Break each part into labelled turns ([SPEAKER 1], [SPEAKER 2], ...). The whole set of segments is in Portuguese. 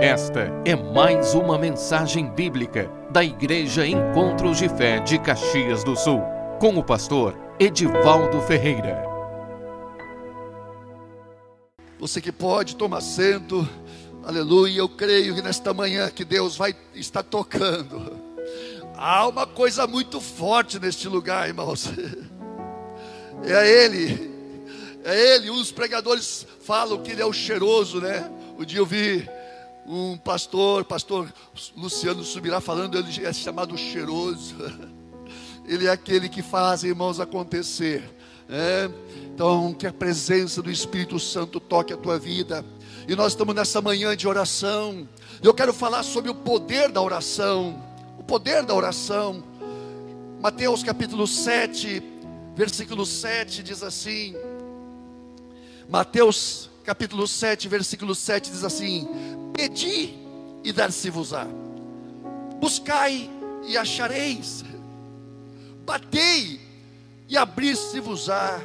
[SPEAKER 1] Esta é mais uma mensagem bíblica da Igreja Encontros de Fé de Caxias do Sul, com o pastor Edivaldo Ferreira.
[SPEAKER 2] Você que pode, toma assento. Aleluia. Eu creio que nesta manhã que Deus vai estar tocando. Há uma coisa muito forte neste lugar, irmãos. É Ele. É Ele. Uns pregadores falam que Ele é o cheiroso, né? Um dia eu vi um pastor, pastor Luciano Subirá falando, ele é chamado cheiroso. Ele é aquele que faz, irmãos, acontecer. É? Então, que a presença do Espírito Santo toque a tua vida. E nós estamos nessa manhã de oração. Eu quero falar sobre o poder da oração. O poder da oração. Mateus capítulo 7, versículo 7 diz assim: Mateus capítulo 7, versículo 7 diz assim: Pedi e dar-se-vos-á, buscai e achareis, batei e abrir-se-vos-á,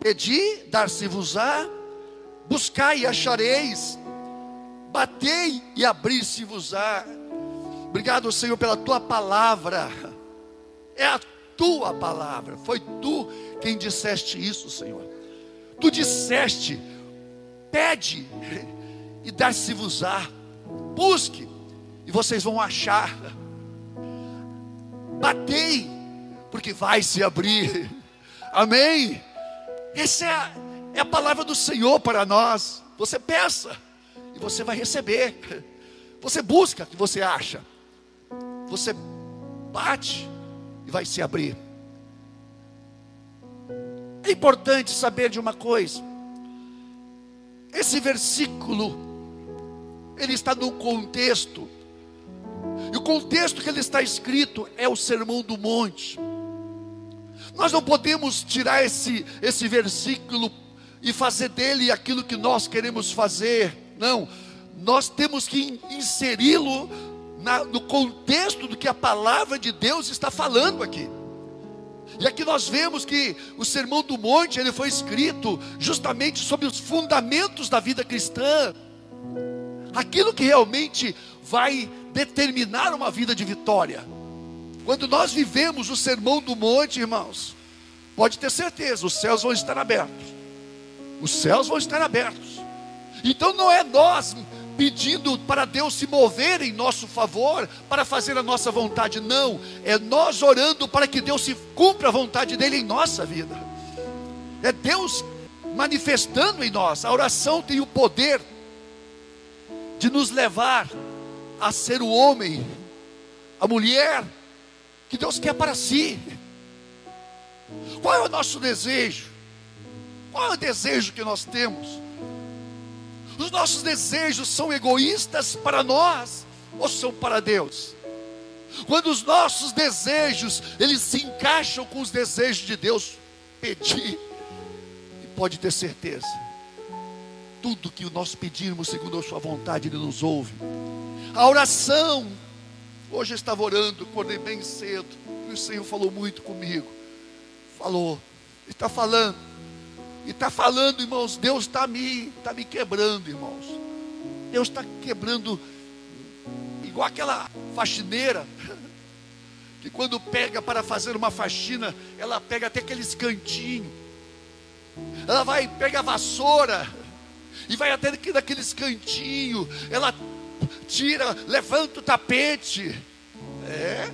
[SPEAKER 2] pedi, dar-se-vos-á, buscai e achareis, batei e abrir-se-vos-á. Obrigado, Senhor, pela tua palavra. É a tua palavra. Foi tu quem disseste isso, Senhor. Tu disseste: pede e dar-se-vos-á. Busque e vocês vão achar. Batei, porque vai se abrir. Amém? Essa é a, é a palavra do Senhor para nós. Você peça e você vai receber. Você busca e você acha. Você bate e vai se abrir. É importante saber de uma coisa. Esse versículo, ele está num contexto, e o contexto que ele está escrito é o Sermão do Monte. Nós não podemos tirar esse, esse versículo e fazer dele aquilo que nós queremos fazer, não, nós temos que inseri-lo no contexto do que a palavra de Deus está falando aqui. E aqui nós vemos que o Sermão do Monte ele foi escrito justamente sobre os fundamentos da vida cristã. Aquilo que realmente vai determinar uma vida de vitória. Quando nós vivemos o Sermão do Monte, irmãos, pode ter certeza, os céus vão estar abertos. Os céus vão estar abertos. Então não é nós pedindo para Deus se mover em nosso favor, para fazer a nossa vontade. Não, é nós orando para que Deus se cumpra a vontade dele em nossa vida. É Deus manifestando em nós. A oração tem o poder de nos levar a ser o homem, a mulher que Deus quer para si. Qual é o nosso desejo? Qual é o desejo que nós temos? Os nossos desejos são egoístas para nós ou são para Deus? Quando os nossos desejos, eles se encaixam com os desejos de Deus, pedir, e pode ter certeza, tudo que nós pedirmos segundo a sua vontade, Ele nos ouve. A oração, hoje eu estava orando, acordei bem cedo, e o Senhor falou muito comigo, falou, está falando, está falando, irmãos, Deus está me, tá me quebrando, irmãos. Deus está quebrando, igual aquela faxineira, que quando pega para fazer uma faxina, ela pega até aqueles cantinhos. Ela vai, pega a vassoura, e vai até aqueles cantinhos. Ela tira, levanta o tapete. É.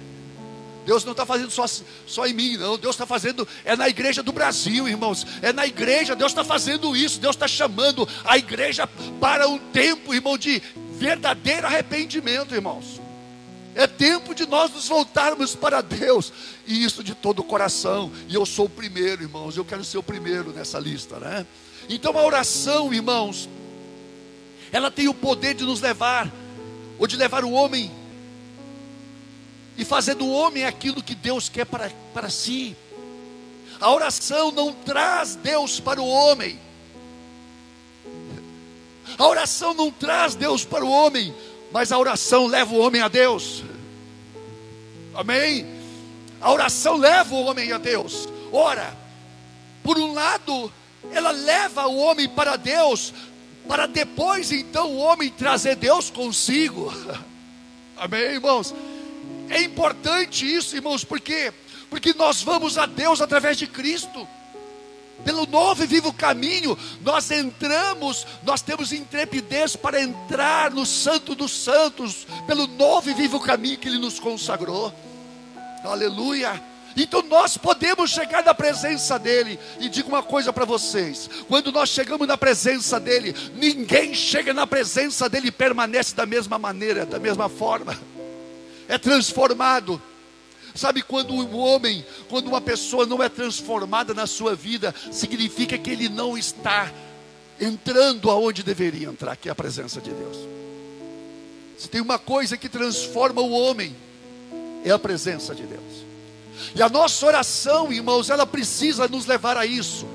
[SPEAKER 2] Deus não está fazendo só, só em mim, não. Deus está fazendo, é na igreja do Brasil, irmãos. É na igreja, Deus está fazendo isso. Deus está chamando a igreja para um tempo, irmão, de verdadeiro arrependimento, irmãos. É tempo de nós nos voltarmos para Deus, e isso de todo o coração. E eu sou o primeiro, irmãos. Eu quero ser o primeiro nessa lista, né? Então a oração, irmãos, ela tem o poder de nos levar, ou de levar o homem e fazer do homem aquilo que Deus quer para, para si. A oração não traz Deus para o homem. A oração não traz Deus para o homem, mas a oração leva o homem a Deus. Amém? A oração leva o homem a Deus. Ora, por um lado, ela leva o homem para Deus para depois então o homem trazer Deus consigo. Amém, irmãos? É importante isso, irmãos, porque porque nós vamos a Deus através de Cristo. Pelo novo e vivo caminho, nós entramos, nós temos intrepidez para entrar no Santo dos Santos, pelo novo e vivo caminho que Ele nos consagrou. Aleluia. Então nós podemos chegar na presença dEle. E digo uma coisa para vocês: quando nós chegamos na presença dEle, ninguém chega na presença dEle e permanece da mesma maneira, da mesma forma. É transformado. Sabe quando um homem, quando uma pessoa não é transformada na sua vida, significa que ele não está entrando aonde deveria entrar, que é a presença de Deus. Se tem uma coisa que transforma o homem, é a presença de Deus. E a nossa oração, irmãos, ela precisa nos levar a isso.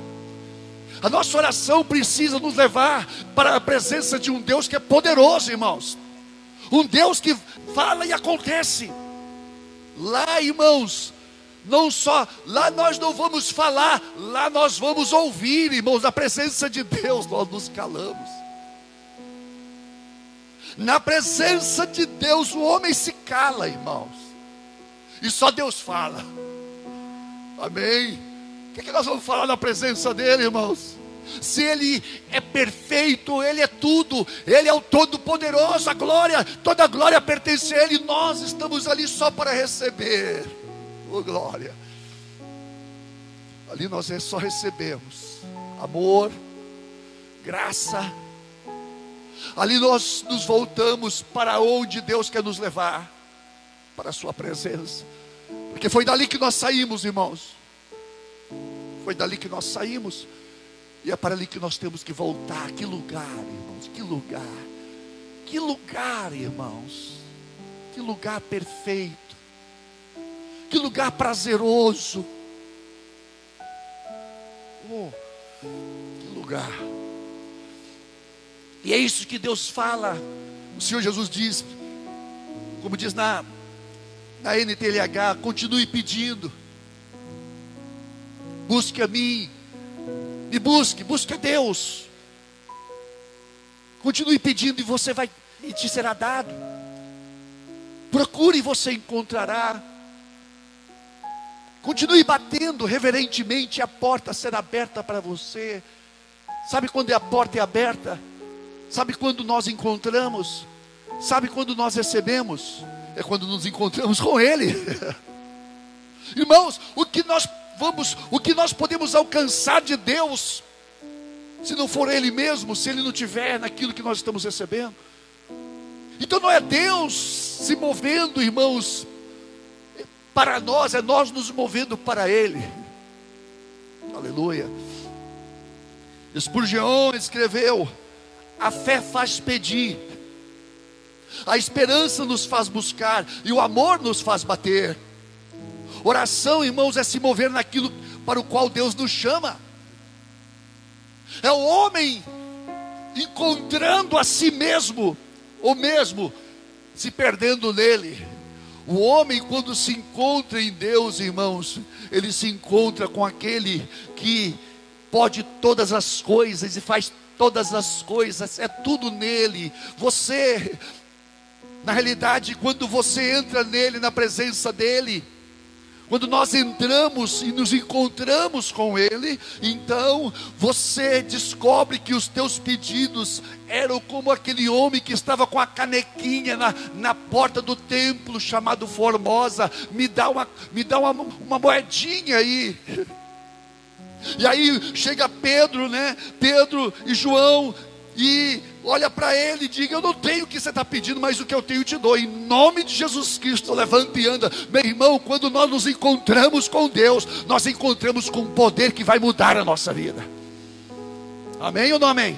[SPEAKER 2] A nossa oração precisa nos levar para a presença de um Deus que é poderoso, irmãos. Um Deus que fala e acontece. Lá, irmãos, não só, lá nós não vamos falar, lá nós vamos ouvir, irmãos, na presença de Deus nós nos calamos. Na presença de Deus o homem se cala, irmãos. E só Deus fala. Amém. O que, é que nós vamos falar na presença dEle, irmãos? Se Ele é perfeito, Ele é tudo, Ele é o Todo-Poderoso, a glória, toda a glória pertence a Ele, nós estamos ali só para receber, oh glória. Ali nós é só recebemos amor, graça. Ali nós nos voltamos para onde Deus quer nos levar para a Sua presença. Porque foi dali que nós saímos, irmãos. Foi dali que nós saímos. E é para ali que nós temos que voltar. Que lugar, irmãos. Que lugar. Que lugar, irmãos. Que lugar perfeito. Que lugar prazeroso. Oh, que lugar. E é isso que Deus fala. O Senhor Jesus diz, como diz na na NTLH, continue pedindo. Busque a mim. Me busque, busque a Deus. Continue pedindo e você vai e te será dado. Procure e você encontrará. Continue batendo reverentemente, a porta será aberta para você. Sabe quando a porta é aberta? Sabe quando nós encontramos? Sabe quando nós recebemos? É quando nos encontramos com Ele. Irmãos, o que nós vamos, o que nós podemos alcançar de Deus, se não for Ele mesmo, se Ele não tiver naquilo que nós estamos recebendo. Então não é Deus se movendo, irmãos, para nós, é nós nos movendo para Ele. Aleluia. Spurgeon escreveu: a fé faz pedir a esperança nos faz buscar e o amor nos faz bater. Oração, irmãos, é se mover naquilo para o qual Deus nos chama. É o homem encontrando a si mesmo, ou mesmo se perdendo nele. O homem, quando se encontra em Deus, irmãos, ele se encontra com aquele que pode todas as coisas e faz todas as coisas, é tudo nele. Você na realidade, quando você entra nele, na presença dele, quando nós entramos e nos encontramos com Ele, então você descobre que os teus pedidos eram como aquele homem que estava com a canequinha na, na porta do templo chamado Formosa. Me dá uma, me dá uma, uma moedinha aí. E aí chega Pedro, né? Pedro e João e olha para ele e diga: Eu não tenho o que você está pedindo, mas o que eu tenho te dou. Em nome de Jesus Cristo, levanta e anda. Meu irmão, quando nós nos encontramos com Deus, nós encontramos com um poder que vai mudar a nossa vida. Amém ou não amém?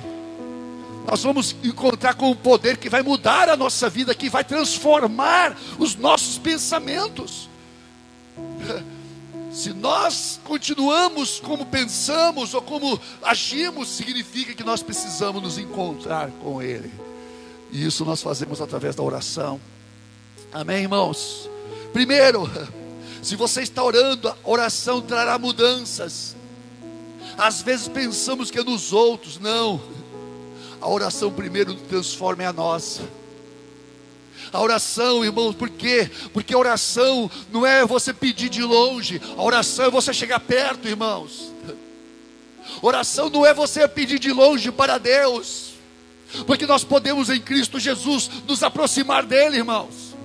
[SPEAKER 2] Nós vamos encontrar com um poder que vai mudar a nossa vida, que vai transformar os nossos pensamentos. Se nós continuamos como pensamos ou como agimos, significa que nós precisamos nos encontrar com Ele. E isso nós fazemos através da oração. Amém, irmãos? Primeiro, se você está orando, a oração trará mudanças. Às vezes pensamos que é nos outros, não. A oração primeiro transforma em a nossa. A oração, irmãos, por quê? Porque a oração não é você pedir de longe, a oração é você chegar perto, irmãos. Oração não é você pedir de longe para Deus, porque nós podemos em Cristo Jesus nos aproximar dele, irmãos.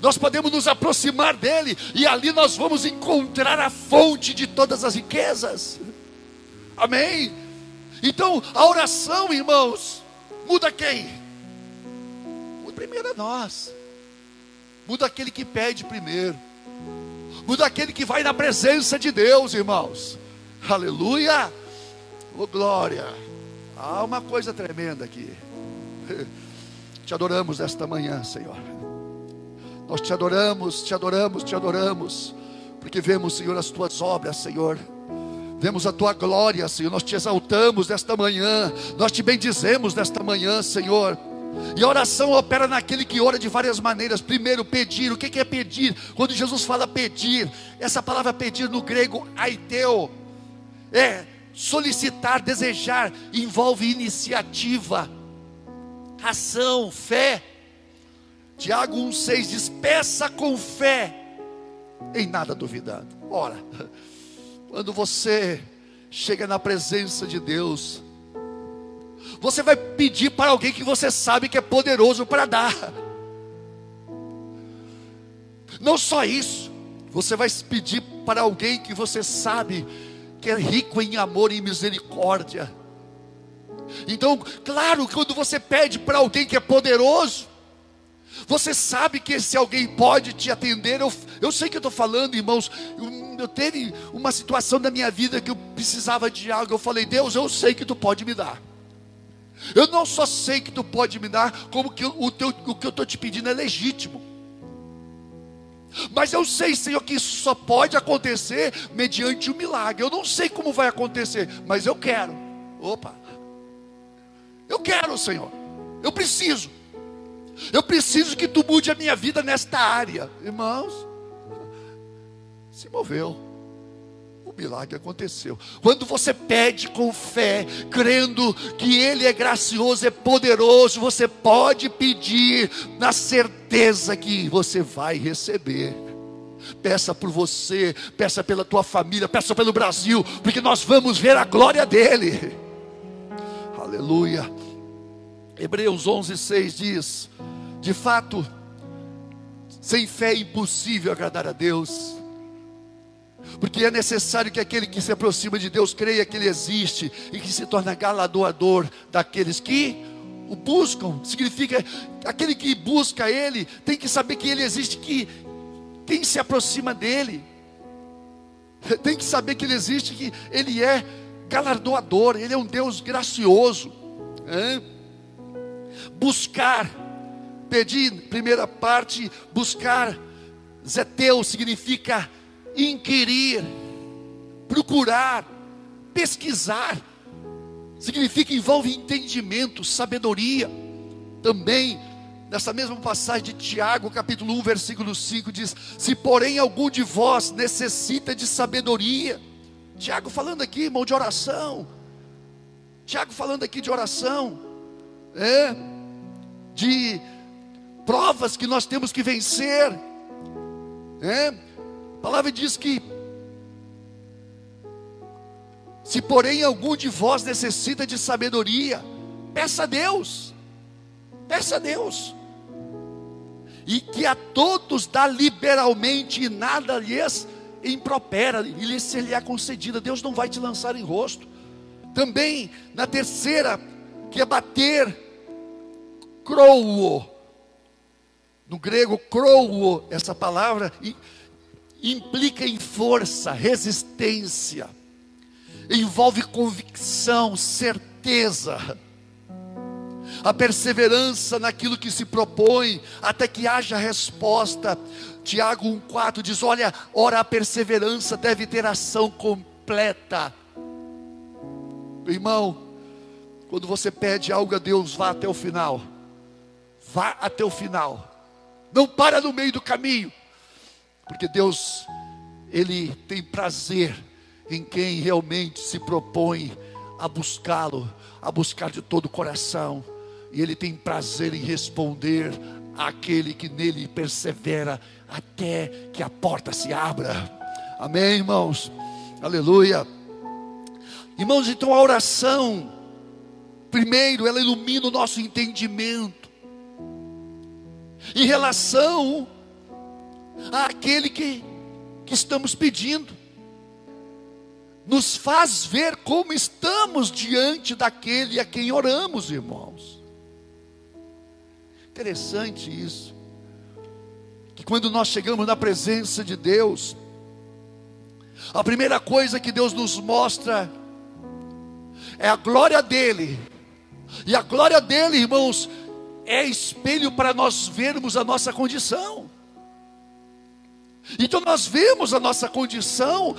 [SPEAKER 2] Nós podemos nos aproximar dele e ali nós vamos encontrar a fonte de todas as riquezas. Amém? Então, a oração, irmãos, muda quem? Primeiro a nós. Muda aquele que pede primeiro. Muda aquele que vai na presença de Deus, irmãos. Aleluia! Oh glória! Há uma coisa tremenda aqui. Te adoramos esta manhã, Senhor. Nós te adoramos, te adoramos, te adoramos, porque vemos, Senhor, as tuas obras, Senhor. Vemos a tua glória, Senhor. Nós te exaltamos nesta manhã, nós te bendizemos nesta manhã, Senhor. E a oração opera naquele que ora de várias maneiras. Primeiro, pedir. O que é pedir? Quando Jesus fala pedir, essa palavra pedir no grego, aiteu, é solicitar, desejar, envolve iniciativa, ação, fé. Tiago 1,6 diz: peça com fé, em nada duvidando. Ora, quando você chega na presença de Deus, você vai pedir para alguém que você sabe que é poderoso para dar. Não só isso, você vai pedir para alguém que você sabe que é rico em amor e misericórdia. Então, claro, quando você pede para alguém que é poderoso, você sabe que esse alguém pode te atender. Eu, eu sei que eu estou falando, irmãos. Eu, eu teve uma situação na minha vida que eu precisava de algo. Eu falei, Deus, eu sei que tu pode me dar. Eu não só sei que tu pode me dar, como que o, teu, o que eu estou te pedindo é legítimo. Mas eu sei, Senhor, que isso só pode acontecer mediante um milagre. Eu não sei como vai acontecer, mas eu quero. Opa. Eu quero, Senhor. Eu preciso. Eu preciso que tu mude a minha vida nesta área. Irmãos, se moveu milagre aconteceu. Quando você pede com fé, crendo que Ele é gracioso, é poderoso, você pode pedir na certeza que você vai receber. Peça por você, peça pela tua família, peça pelo Brasil, porque nós vamos ver a glória dele. Aleluia. Hebreus 11:6 diz: De fato, sem fé é impossível agradar a Deus. Porque é necessário que aquele que se aproxima de Deus creia que Ele existe e que se torna galardoador daqueles que o buscam. Significa aquele que busca Ele tem que saber que Ele existe, que quem se aproxima dele tem que saber que Ele existe, que Ele é galardoador, Ele é um Deus gracioso. Buscar, pedir, primeira parte, buscar. Zeteu significa inquirir, procurar, pesquisar. Significa envolve entendimento, sabedoria. Também, nessa mesma passagem de Tiago, capítulo 1, versículo 5, diz: Se porém algum de vós necessita de sabedoria, Tiago falando aqui, irmão, de oração. Tiago falando aqui de oração, é, de provas que nós temos que vencer, é, palavra diz que, se porém algum de vós necessita de sabedoria, peça a Deus, peça a Deus, e que a todos dá liberalmente e nada lhes impropera, e lhe se lhe é concedida, Deus não vai te lançar em rosto. Também, na terceira, que é bater, crouo, no grego, crouo, essa palavra, implica em força, resistência, envolve convicção, certeza, a perseverança naquilo que se propõe, até que haja resposta. Tiago 1,4 diz: Olha, ora, a perseverança deve ter ação completa. Irmão, quando você pede algo a Deus, vá até o final. Vá até o final. Não para no meio do caminho. Porque Deus, Ele tem prazer em quem realmente se propõe a buscá-lo, a buscar de todo o coração. E Ele tem prazer em responder àquele que nele persevera até que a porta se abra. Amém, irmãos? Aleluia. Irmãos, então a oração, primeiro, ela ilumina o nosso entendimento em relação àquele que, que estamos pedindo nos faz ver como estamos diante daquele a quem oramos, irmãos. Interessante isso. Que quando nós chegamos na presença de Deus, a primeira coisa que Deus nos mostra é a glória dele. E a glória dele, irmãos, é espelho para nós vermos a nossa condição. Então nós vemos a nossa condição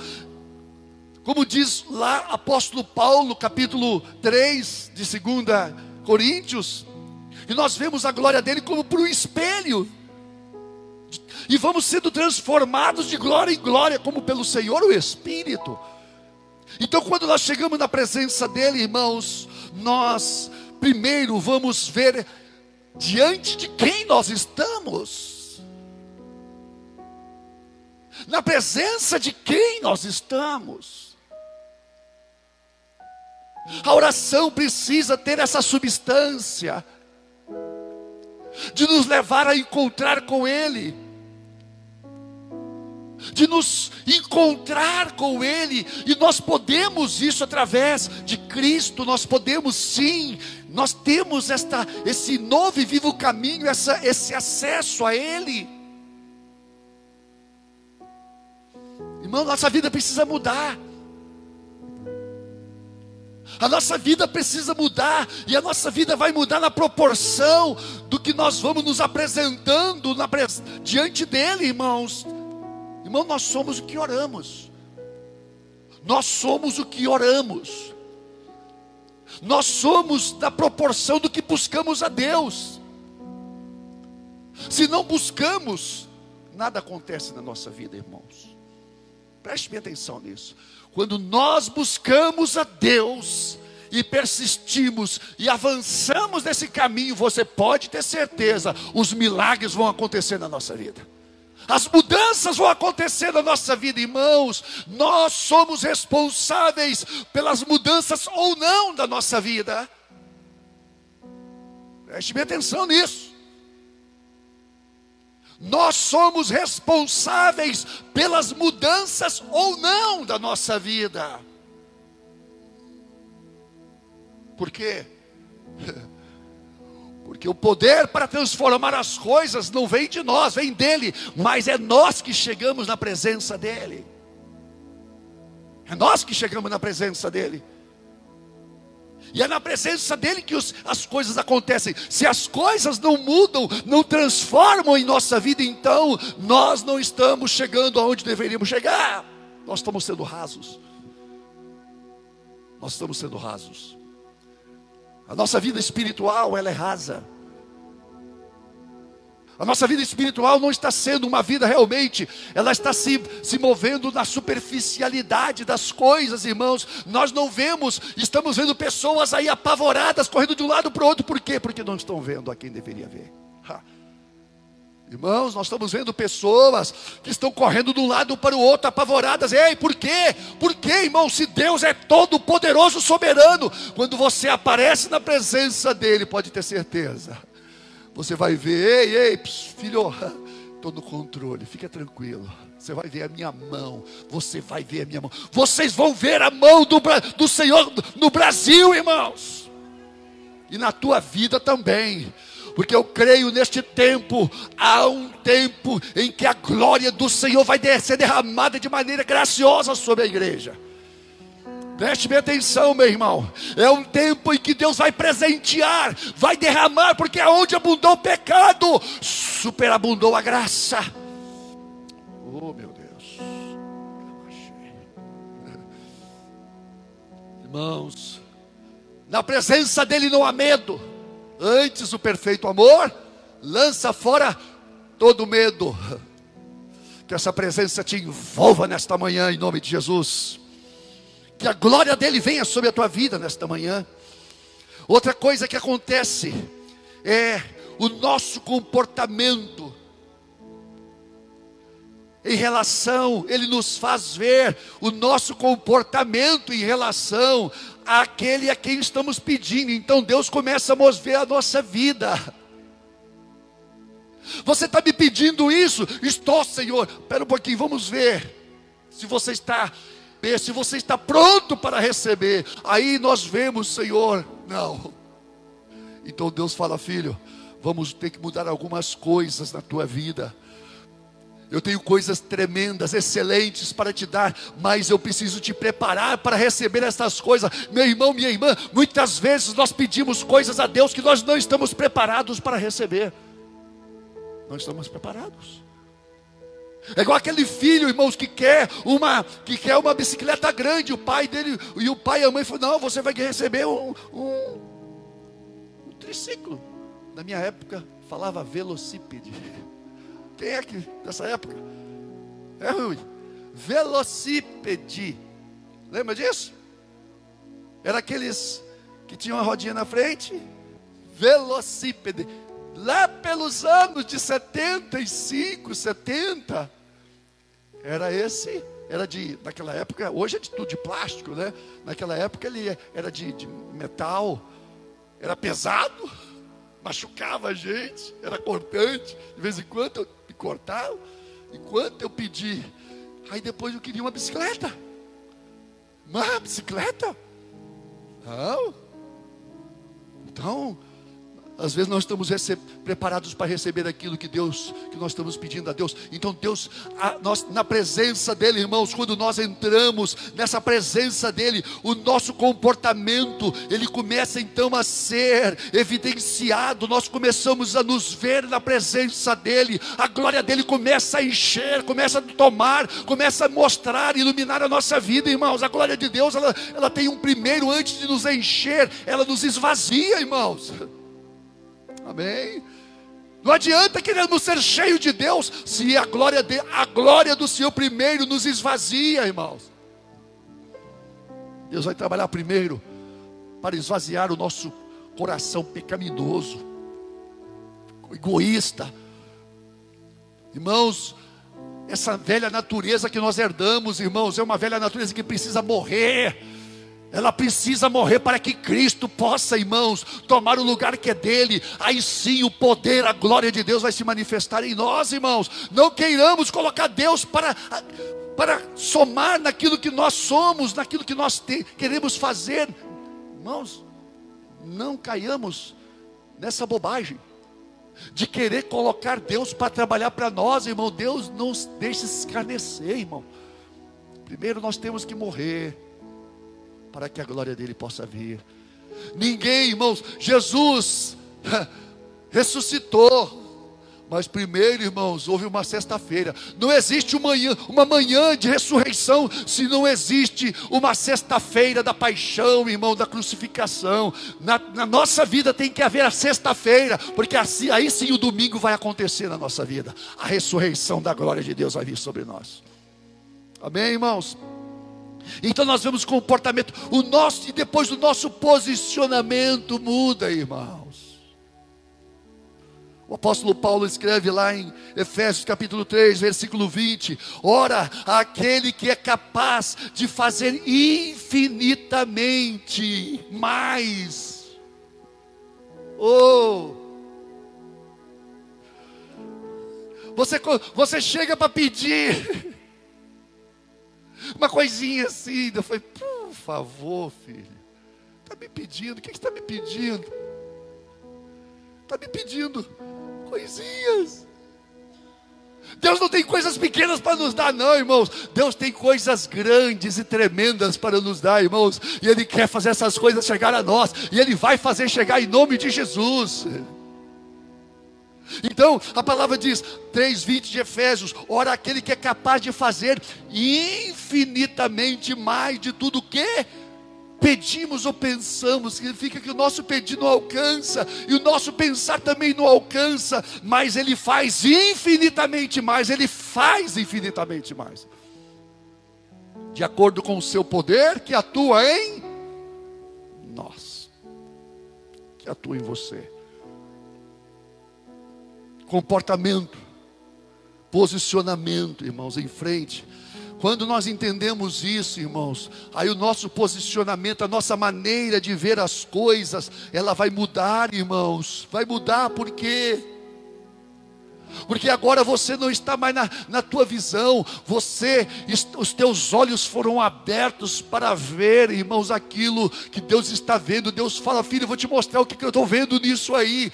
[SPEAKER 2] como diz lá apóstolo Paulo, capítulo 3 de 2 Coríntios, e nós vemos a glória dele como por um espelho. E vamos sendo transformados de glória em glória, como pelo Senhor o Espírito. Então, quando nós chegamos na presença dele, irmãos, nós primeiro vamos ver diante de quem nós estamos. Na presença de quem nós estamos. A oração precisa ter essa substância de nos levar a encontrar com Ele, de nos encontrar com Ele, e nós podemos isso através de Cristo, nós podemos sim, nós temos esta, esse novo e vivo caminho, essa, esse acesso a Ele. Irmão, nossa vida precisa mudar. A nossa vida precisa mudar, e a nossa vida vai mudar na proporção do que nós vamos nos apresentando na, diante dEle, irmãos. Irmão, nós somos o que oramos, nós somos o que oramos, nós somos da proporção do que buscamos a Deus. Se não buscamos, nada acontece na nossa vida, irmãos. Preste bem atenção nisso. Quando nós buscamos a Deus e persistimos e avançamos nesse caminho, você pode ter certeza, os milagres vão acontecer na nossa vida. As mudanças vão acontecer na nossa vida, irmãos. Nós somos responsáveis pelas mudanças ou não da nossa vida. Preste atenção nisso. Nós somos responsáveis pelas mudanças ou não da nossa vida. Por quê? Porque o poder para transformar as coisas não vem de nós, vem dele, mas é nós que chegamos na presença dele. É nós que chegamos na presença dele. E é na presença dele que os, as coisas acontecem. Se as coisas não mudam, não transformam em nossa vida, então nós não estamos chegando aonde deveríamos chegar. Nós estamos sendo rasos. Nós estamos sendo rasos. A nossa vida espiritual, ela é rasa. A nossa vida espiritual não está sendo uma vida realmente, ela está se, se movendo na superficialidade das coisas, irmãos. Nós não vemos, estamos vendo pessoas aí apavoradas, correndo de um lado para o outro, por quê? Porque não estão vendo a quem deveria ver. Ha. Irmãos, nós estamos vendo pessoas que estão correndo de um lado para o outro, apavoradas. Ei, por quê? Por quê, irmão? Se Deus é todo poderoso, soberano, quando você aparece na presença dEle, pode ter certeza você vai ver, ei, ei, filho, estou no controle, fica tranquilo. Você vai ver a minha mão, você vai ver a minha mão. Vocês vão ver a mão do, do Senhor no Brasil, irmãos, e na tua vida também porque eu creio neste tempo, há um tempo em que a glória do Senhor vai ser derramada de maneira graciosa sobre a igreja. Preste bem atenção, meu irmão. É um tempo em que Deus vai presentear, vai derramar, porque aonde abundou o pecado, superabundou a graça. Oh, meu Deus. Irmãos, na presença dEle não há medo. Antes o perfeito amor lança fora todo medo. Que essa presença te envolva nesta manhã, em nome de Jesus Que a glória dele venha sobre a tua vida nesta manhã. Outra coisa que acontece é o nosso comportamento em relação, ele nos faz ver o nosso comportamento em relação àquele a quem estamos pedindo. Então Deus começa a nos ver a nossa vida. Você está me pedindo isso? Estou, Senhor. Espera um pouquinho, vamos ver se você está se você está pronto para receber. Aí nós vemos, Senhor, não. Então Deus fala, filho, vamos ter que mudar algumas coisas na tua vida. Eu tenho coisas tremendas, excelentes para te dar, mas eu preciso te preparar para receber essas coisas. Meu irmão, minha irmã, muitas vezes nós pedimos coisas a Deus que nós não estamos preparados para receber. Não estamos preparados. É igual aquele filho, irmãos, que quer uma que quer uma bicicleta grande. O pai dele e o pai e a mãe falaram: não, você vai receber um, um, um triciclo. Na minha época falava velocípede. Quem é que dessa época? É Rui. Velocípede. Lembra disso? Era aqueles que tinham uma rodinha na frente. Velocípede. Lá pelos anos de 75, 70, era esse, era de, naquela época, hoje é de tudo de plástico, né? Naquela época ele era de, de metal, era pesado, machucava a gente, era cortante, de vez em quando eu me cortava, enquanto eu pedi, aí depois eu queria uma bicicleta. Uma bicicleta? Não. Então, às vezes nós estamos preparados para receber aquilo que Deus, que nós estamos pedindo a Deus. Então Deus, a, nós, na presença dele, irmãos, quando nós entramos nessa presença dele, o nosso comportamento ele começa então a ser evidenciado. Nós começamos a nos ver na presença dele. A glória dele começa a encher, começa a tomar, começa a mostrar, iluminar a nossa vida, irmãos. A glória de Deus, ela, ela tem um primeiro antes de nos encher, ela nos esvazia, irmãos. Amém? Não adianta querermos ser cheio de Deus se a glória, de, a glória do Senhor primeiro nos esvazia, irmãos. Deus vai trabalhar primeiro para esvaziar o nosso coração pecaminoso, egoísta. Irmãos, essa velha natureza que nós herdamos, irmãos, é uma velha natureza que precisa morrer ela precisa morrer para que Cristo possa, irmãos, tomar o lugar que é dele. Aí sim o poder, a glória de Deus vai se manifestar em nós, irmãos. Não queiramos colocar Deus para, para somar naquilo que nós somos, naquilo que nós te, queremos fazer. Irmãos, não caiamos nessa bobagem de querer colocar Deus para trabalhar para nós, irmão. Deus não deixa escarnecer, irmão. Primeiro nós temos que morrer para que a glória dele possa vir. Ninguém, irmãos, Jesus ressuscitou. Mas primeiro, irmãos, houve uma sexta-feira. Não existe uma manhã, uma manhã de ressurreição se não existe uma sexta-feira da paixão, irmão, da crucificação. Na, na nossa vida tem que haver a sexta-feira, porque assim, aí sim o domingo vai acontecer na nossa vida. A ressurreição da glória de Deus vai vir sobre nós. Amém, irmãos? Então nós vemos comportamento, o nosso e depois o nosso posicionamento muda, irmãos. O apóstolo Paulo escreve lá em Efésios capítulo 3, versículo 20: Ora, aquele que é capaz de fazer infinitamente mais. Oh! Você, você chega para pedir uma coisinha assim. Eu falei, por favor, filho. Está me pedindo, o que está me pedindo? Está me pedindo coisinhas. Deus não tem coisas pequenas para nos dar, não, irmãos. Deus tem coisas grandes e tremendas para nos dar, irmãos. E Ele quer fazer essas coisas chegar a nós. E Ele vai fazer chegar em nome de Jesus. Então, a palavra diz, 3,20 de Efésios: ora, aquele que é capaz de fazer infinitamente mais de tudo que pedimos ou pensamos, significa que o nosso pedir não alcança, e o nosso pensar também não alcança, mas Ele faz infinitamente mais, Ele faz infinitamente mais. de acordo com o seu poder que atua em nós, que atua em você. Comportamento, posicionamento, irmãos, em frente. Quando nós entendemos isso, irmãos, aí o nosso posicionamento, a nossa maneira de ver as coisas, ela vai mudar, irmãos. Vai mudar porque porque agora você não está mais na, na tua visão, você, os teus olhos foram abertos para ver, irmãos, aquilo que Deus está vendo. Deus fala, filho, eu vou te mostrar o que, que eu estou vendo nisso aí.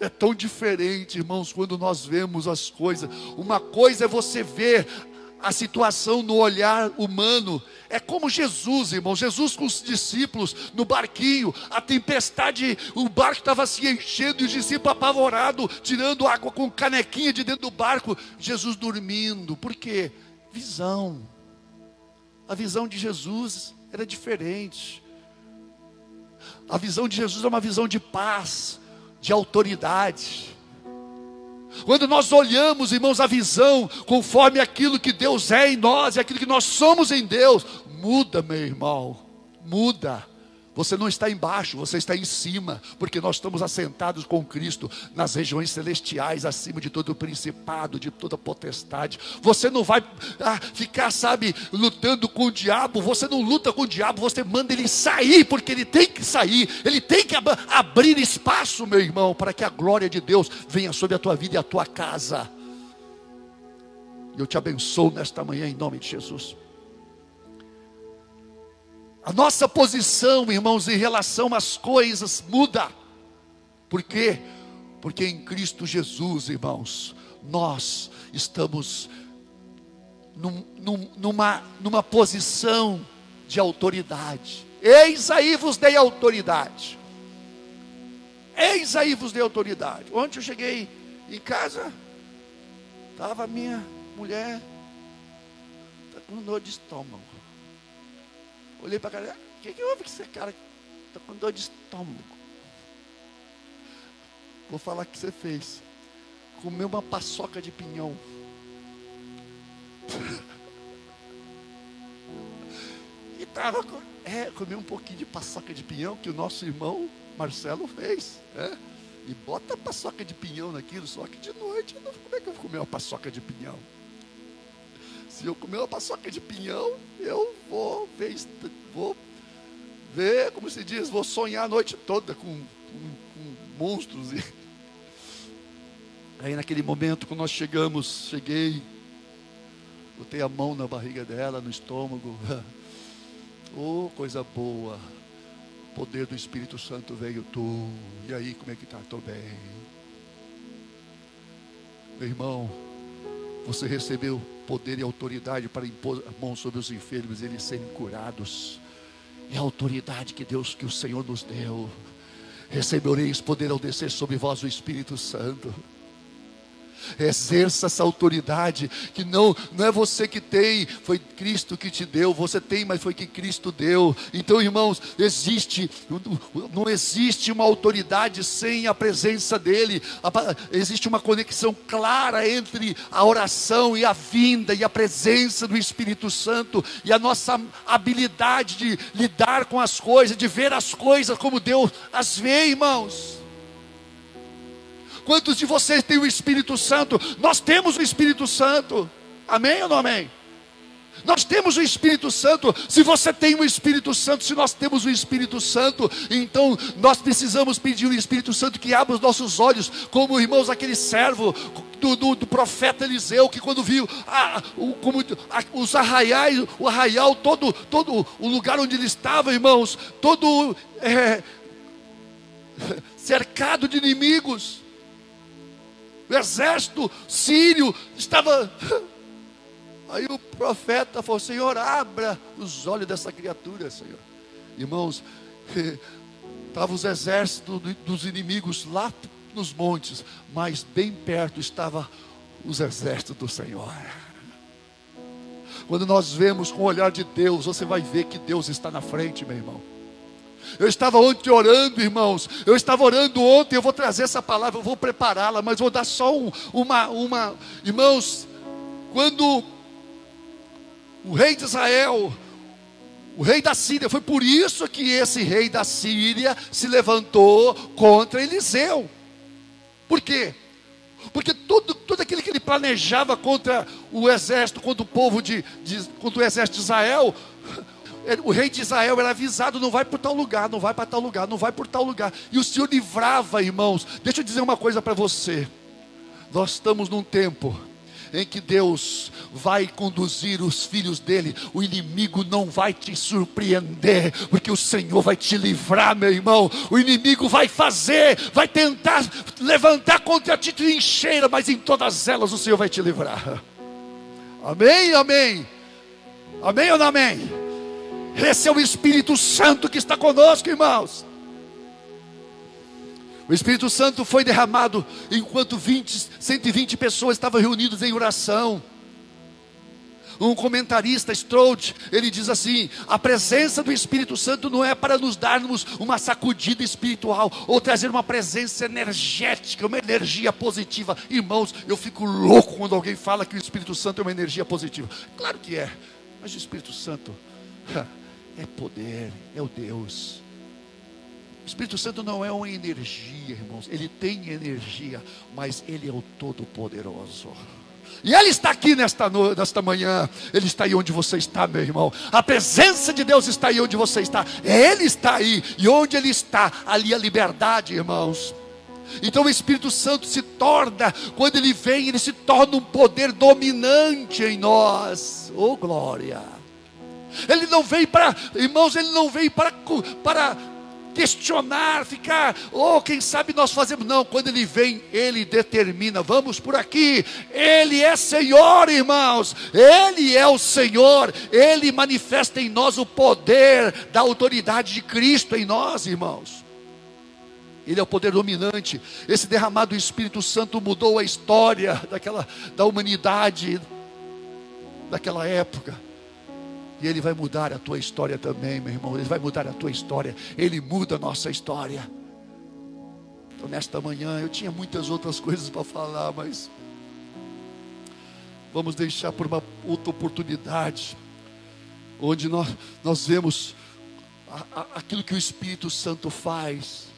[SPEAKER 2] É tão diferente, irmãos, quando nós vemos as coisas. Uma coisa é você ver a situação no olhar humano. É como Jesus, irmão. Jesus com os discípulos no barquinho, a tempestade, o barco estava se enchendo e os discípulos apavorados, tirando água com canequinha de dentro do barco. Jesus dormindo. Por quê? Visão. A visão de Jesus era diferente. A visão de Jesus é uma visão de paz, de autoridade. Quando nós olhamos, irmãos, a visão conforme aquilo que Deus é em nós e aquilo que nós somos em Deus, muda, meu irmão, muda. Você não está embaixo, você está em cima, porque nós estamos assentados com Cristo nas regiões celestiais, acima de todo o principado, de toda potestade. Você não vai ah, ficar, sabe, lutando com o diabo. Você não luta com o diabo, você manda ele sair, porque ele tem que sair. Ele tem que ab abrir espaço, meu irmão, para que a glória de Deus venha sobre a tua vida e a tua casa. Eu te abençoo nesta manhã em nome de Jesus. A nossa posição, irmãos, em relação às coisas muda. Por quê? Porque em Cristo Jesus, irmãos, nós estamos num, num, numa, numa posição de autoridade. Eis aí vos dei autoridade. Eis aí vos dei autoridade. Ontem eu cheguei em casa, estava minha mulher tá com dor de estômago. Olhei para a cara, o que, que houve que esse cara está com dor de estômago? Vou falar o que você fez. Comeu uma paçoca de pinhão. e tava com. É, comi um pouquinho de paçoca de pinhão que o nosso irmão Marcelo fez. É? E bota paçoca de pinhão naquilo, só que de noite, não, como é que eu vou comer uma paçoca de pinhão? Se eu comer uma paçoca de pinhão, eu vou ver, vou ver, como se diz, vou sonhar a noite toda com, com, com monstros. E... Aí naquele momento, quando nós chegamos, cheguei, botei a mão na barriga dela, no estômago. Oh, coisa boa. O poder do Espírito Santo veio tu. E aí, como é que tá? Estou bem. Meu irmão, você recebeu poder e autoridade para impor a mão sobre os enfermos e eles serem curados. É a autoridade que Deus, que o Senhor nos deu. Recebereis poder ao descer sobre vós o Espírito Santo. Exerça essa autoridade que não não é você que tem, foi Cristo que te deu. Você tem, mas foi que Cristo deu. Então, irmãos, existe não existe uma autoridade sem a presença dele. Existe uma conexão clara entre a oração e a vinda e a presença do Espírito Santo e a nossa habilidade de lidar com as coisas, de ver as coisas como Deus as vê, irmãos. Quantos de vocês têm o Espírito Santo? Nós temos o Espírito Santo. Amém ou não amém? Nós temos o Espírito Santo. Se você tem o Espírito Santo, se nós temos o Espírito Santo, então nós precisamos pedir o Espírito Santo que abra os nossos olhos, como irmãos, aquele servo do, do, do profeta Eliseu, que quando viu a, o, como, a, os arraiais, o arraial, todo, todo o lugar onde ele estava, irmãos, todo é, cercado de inimigos o exército sírio estava. Aí o profeta falou: Senhor, abra os olhos dessa criatura, Senhor. Irmãos, estavam os exércitos dos inimigos lá nos montes, mas bem perto estava os exércitos do Senhor. Quando nós vemos com o olhar de Deus, você vai ver que Deus está na frente, meu irmão. Eu estava ontem orando, irmãos. Eu estava orando ontem. Eu vou trazer essa palavra, eu vou prepará-la, mas vou dar só um, uma, uma. Irmãos, quando o rei de Israel, o rei da Síria. Foi por isso que esse rei da Síria se levantou contra Eliseu. Por quê? Porque tudo, tudo aquilo que ele planejava contra o exército, contra o povo de, de contra o exército de Israel, o rei de Israel era avisado: não vai por tal lugar, não vai para tal lugar, não vai por tal lugar. E o Senhor livrava, irmãos. Deixa eu dizer uma coisa para você. Nós estamos num tempo em que Deus vai conduzir os filhos dele, o inimigo não vai te surpreender, porque o Senhor vai te livrar, meu irmão. O inimigo vai fazer, vai tentar levantar contra ti trincheira, mas em todas elas o Senhor vai te livrar. Amém, amém. Amém ou não amém? Esse é o Espírito Santo que está conosco, irmãos. O Espírito Santo foi derramado enquanto 20, 120 pessoas estavam reunidas em oração. Um comentarista, Stroud, ele diz assim: a presença do Espírito Santo não é para nos darmos uma sacudida espiritual ou trazer uma presença energética, uma energia positiva. Irmãos, eu fico louco quando alguém fala que o Espírito Santo é uma energia positiva. Claro que é, mas o Espírito Santo é poder, é o Deus. O Espírito Santo não é uma energia, irmãos. Ele tem energia, mas ele é o Todo-Poderoso. E Ele está aqui nesta, nesta manhã. Ele está aí onde você está, meu irmão. A presença de Deus está aí onde você está. Ele está aí. E onde Ele está, ali a liberdade, irmãos. Então o Espírito Santo se torna, quando ele vem, ele se torna um poder dominante em nós. Oh glória! Ele não veio para, irmãos, ele não veio para, para questionar, ficar, ou oh, quem sabe nós fazemos. Não, quando ele vem, ele determina, vamos por aqui. Ele é Senhor, irmãos. Ele é o Senhor. Ele manifesta em nós o poder da autoridade de Cristo em nós, irmãos. Ele é o poder dominante. Esse derramado do Espírito Santo mudou a história daquela da humanidade daquela época. E Ele vai mudar a tua história também, meu irmão. Ele vai mudar a tua história. Ele muda a nossa história. Então, nesta manhã, eu tinha muitas outras coisas para falar, mas vamos deixar por uma outra oportunidade, onde nós, nós vemos a, a, aquilo que o Espírito Santo faz.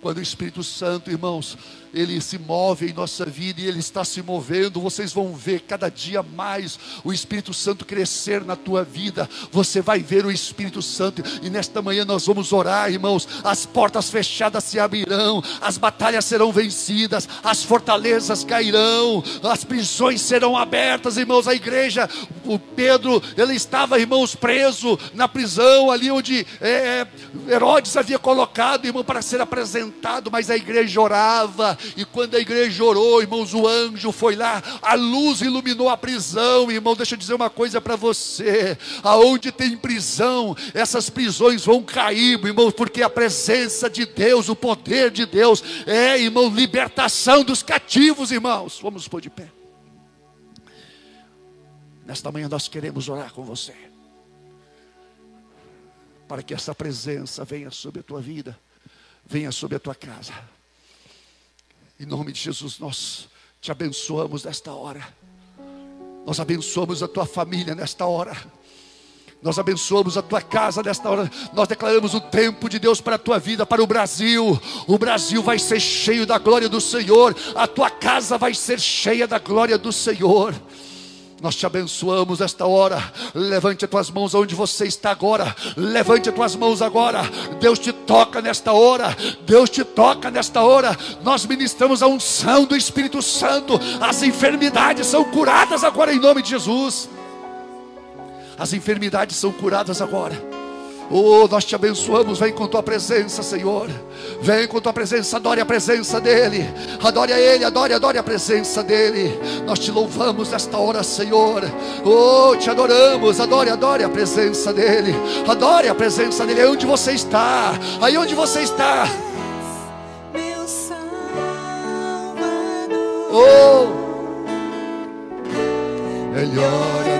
[SPEAKER 2] Quando o Espírito Santo, irmãos, ele se move em nossa vida e Ele está se movendo. Vocês vão ver cada dia mais o Espírito Santo crescer na tua vida. Você vai ver o Espírito Santo, e nesta manhã nós vamos orar, irmãos. As portas fechadas se abrirão, as batalhas serão vencidas, as fortalezas cairão, as prisões serão abertas, irmãos. A igreja, o Pedro, ele estava, irmãos, preso na prisão, ali onde é, Herodes havia colocado, irmão, para ser apresentado, mas a igreja orava e quando a igreja orou, irmãos, o anjo foi lá, a luz iluminou a prisão, irmão. Deixa eu dizer uma coisa para você: aonde tem prisão, essas prisões vão cair, irmão, porque a presença de Deus, o poder de Deus, é, irmão, libertação dos cativos, irmãos. Vamos pôr de pé. Nesta manhã nós queremos orar com você, para que essa presença venha sobre a tua vida, venha sobre a tua casa. Em nome de Jesus, nós te abençoamos nesta hora. Nós abençoamos a tua família nesta hora. Nós abençoamos a tua casa nesta hora. Nós declaramos o tempo de Deus para a tua vida, para o Brasil. O Brasil vai ser cheio da glória do Senhor. A tua casa vai ser cheia da glória do Senhor. Nós te abençoamos esta hora. Levante as tuas mãos onde você está agora. Levante as tuas mãos agora. Deus te toca nesta hora. Deus te toca nesta hora. Nós ministramos a unção do Espírito Santo. As enfermidades são curadas agora em nome de Jesus. As enfermidades são curadas agora. Oh, nós te abençoamos. Vem com tua presença, Senhor. Vem com tua presença. Adore a presença dEle. Adore a Ele. Adore, adore a presença dEle. Nós te louvamos nesta hora, Senhor. Oh, te adoramos. Adore, adore a presença dEle. Adore a presença dEle. Aí onde você está. Aí onde você está. Oh, melhor amigo.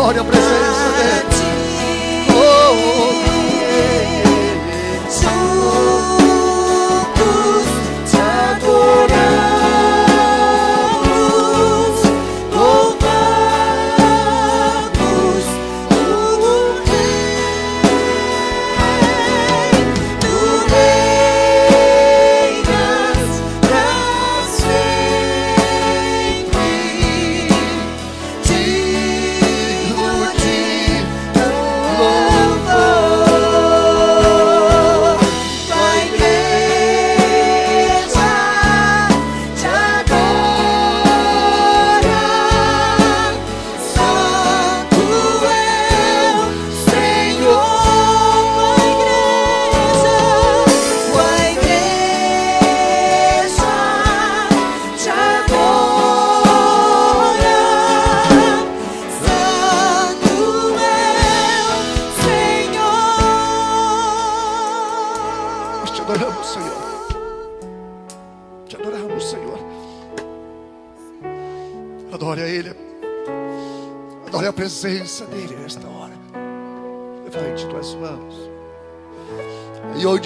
[SPEAKER 3] Glória a presença.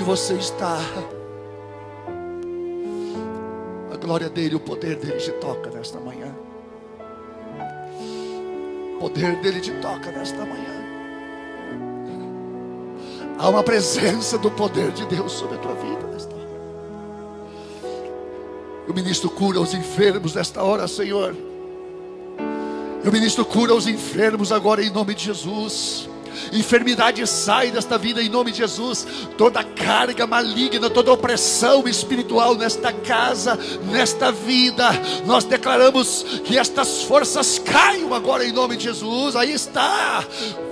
[SPEAKER 3] Você está, a glória dele, o poder dele te toca nesta manhã. O poder dele te toca nesta manhã. Há uma presença do poder de Deus sobre a tua vida nesta hora. O ministro cura os enfermos nesta hora, Senhor. O ministro cura os enfermos agora em nome de Jesus.
[SPEAKER 2] Enfermidade sai desta vida em nome de Jesus. Toda carga maligna, toda opressão espiritual nesta casa, nesta vida, nós declaramos que estas forças caiam agora em nome de Jesus. Aí está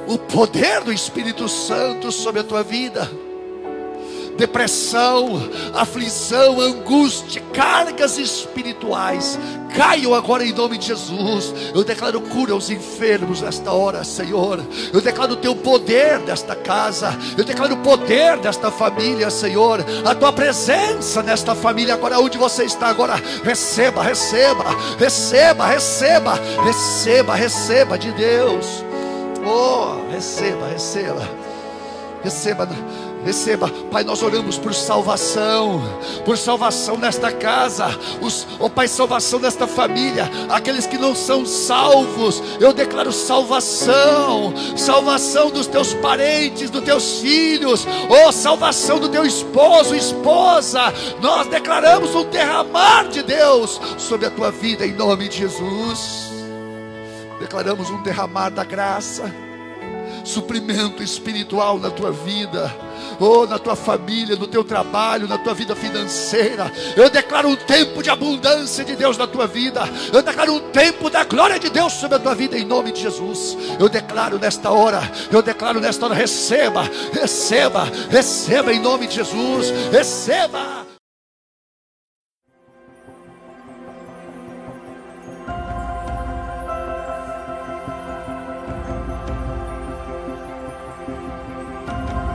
[SPEAKER 2] o poder do Espírito Santo sobre a tua vida depressão, aflição, angústia, cargas espirituais, caiam agora em nome de Jesus. Eu declaro cura aos enfermos nesta hora, Senhor. Eu declaro o teu poder desta casa, eu declaro o poder desta família, Senhor. A tua presença nesta família, agora onde você está agora, receba, receba, receba, receba, receba, receba de Deus. Oh, receba, receba, receba Receba, Pai, nós oramos por salvação, por salvação nesta casa, os, oh Pai, salvação nesta família, aqueles que não são salvos, eu declaro salvação, salvação dos teus parentes, dos teus filhos, oh salvação do teu esposo, esposa, nós declaramos um derramar de Deus sobre a tua vida em nome de Jesus, declaramos um derramar da graça, suprimento espiritual na tua vida oh, na tua família, no teu trabalho, na tua vida financeira. Eu declaro um tempo de abundância de Deus na tua vida. Eu declaro um tempo da glória de Deus sobre a tua vida em nome de Jesus. Eu declaro nesta hora, eu declaro nesta hora, receba, receba, receba em nome de Jesus. Receba.